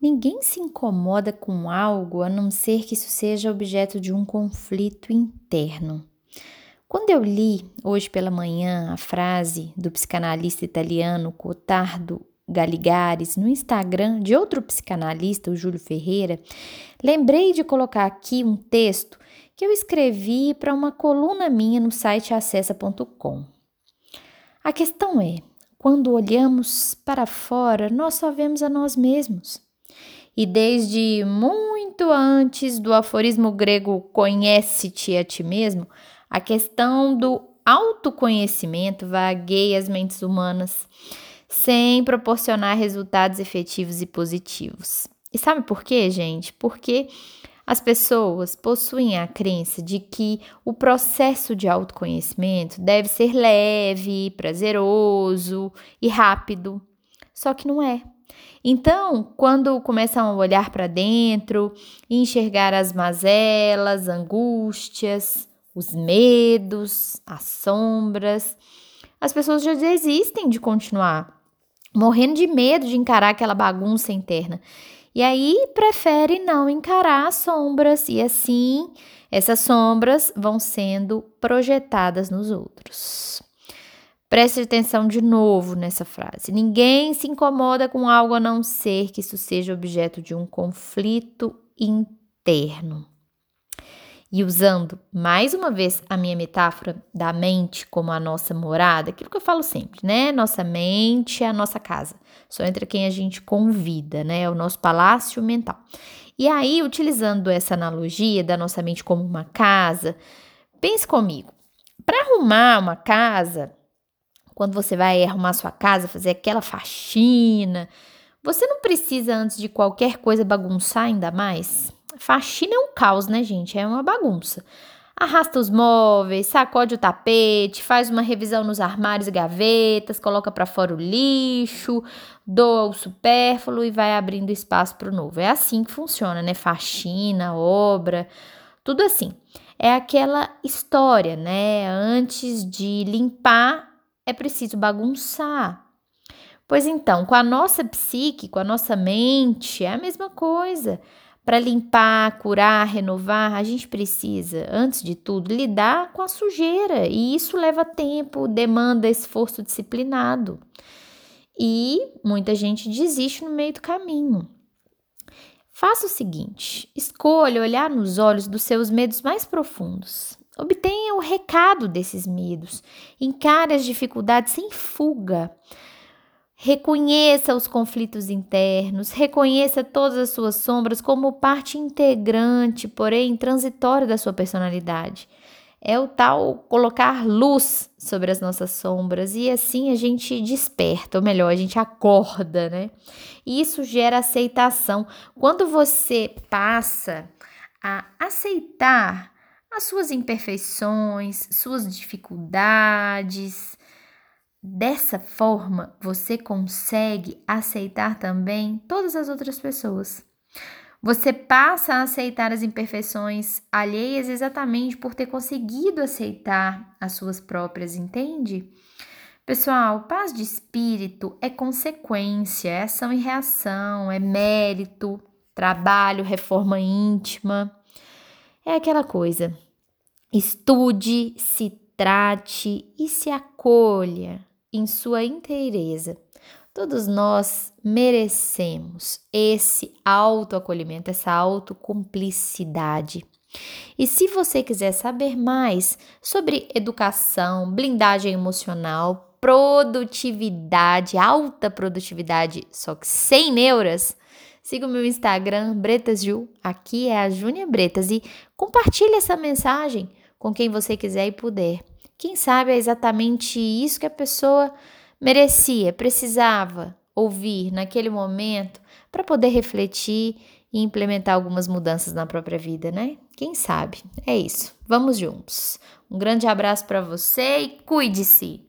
Ninguém se incomoda com algo a não ser que isso seja objeto de um conflito interno. Quando eu li hoje pela manhã a frase do psicanalista italiano Cotardo Galigares no Instagram de outro psicanalista, o Júlio Ferreira, lembrei de colocar aqui um texto que eu escrevi para uma coluna minha no site acessa.com. A questão é: quando olhamos para fora, nós só vemos a nós mesmos. E desde muito antes do aforismo grego conhece-te a ti mesmo, a questão do autoconhecimento vagueia as mentes humanas sem proporcionar resultados efetivos e positivos. E sabe por quê, gente? Porque as pessoas possuem a crença de que o processo de autoconhecimento deve ser leve, prazeroso e rápido. Só que não é. Então, quando começam a olhar para dentro enxergar as mazelas, angústias, os medos, as sombras, as pessoas já desistem de continuar morrendo de medo de encarar aquela bagunça interna. E aí prefere não encarar as sombras e assim essas sombras vão sendo projetadas nos outros. Preste atenção de novo nessa frase. Ninguém se incomoda com algo a não ser que isso seja objeto de um conflito interno. E usando mais uma vez a minha metáfora da mente como a nossa morada, aquilo que eu falo sempre, né? Nossa mente é a nossa casa. Só entra quem a gente convida, né? É o nosso palácio mental. E aí, utilizando essa analogia da nossa mente como uma casa, pense comigo. Para arrumar uma casa, quando você vai arrumar sua casa, fazer aquela faxina, você não precisa antes de qualquer coisa bagunçar ainda mais? Faxina é um caos, né, gente? É uma bagunça. Arrasta os móveis, sacode o tapete, faz uma revisão nos armários e gavetas, coloca para fora o lixo, doa o supérfluo e vai abrindo espaço para o novo. É assim que funciona, né? Faxina, obra, tudo assim. É aquela história, né? Antes de limpar, é preciso bagunçar. Pois então, com a nossa psique, com a nossa mente, é a mesma coisa. Para limpar, curar, renovar, a gente precisa, antes de tudo, lidar com a sujeira, e isso leva tempo, demanda esforço disciplinado. E muita gente desiste no meio do caminho. Faça o seguinte: escolha olhar nos olhos dos seus medos mais profundos. Obtenha o recado desses medos. Encare as dificuldades sem fuga. Reconheça os conflitos internos, reconheça todas as suas sombras como parte integrante, porém transitória da sua personalidade. É o tal colocar luz sobre as nossas sombras e assim a gente desperta, ou melhor, a gente acorda, né? E isso gera aceitação. Quando você passa a aceitar as suas imperfeições, suas dificuldades, Dessa forma, você consegue aceitar também todas as outras pessoas. Você passa a aceitar as imperfeições alheias exatamente por ter conseguido aceitar as suas próprias, entende? Pessoal, paz de espírito é consequência, é ação e reação, é mérito, trabalho, reforma íntima. É aquela coisa. Estude, se trate e se acolha em sua inteireza. Todos nós merecemos esse autoacolhimento, essa autocumplicidade. E se você quiser saber mais sobre educação, blindagem emocional, produtividade, alta produtividade, só que sem neuras, siga o meu Instagram, BretasJu. Aqui é a Júnia Bretas e compartilhe essa mensagem com quem você quiser e puder. Quem sabe é exatamente isso que a pessoa merecia, precisava ouvir naquele momento para poder refletir e implementar algumas mudanças na própria vida, né? Quem sabe? É isso. Vamos juntos. Um grande abraço para você e cuide-se.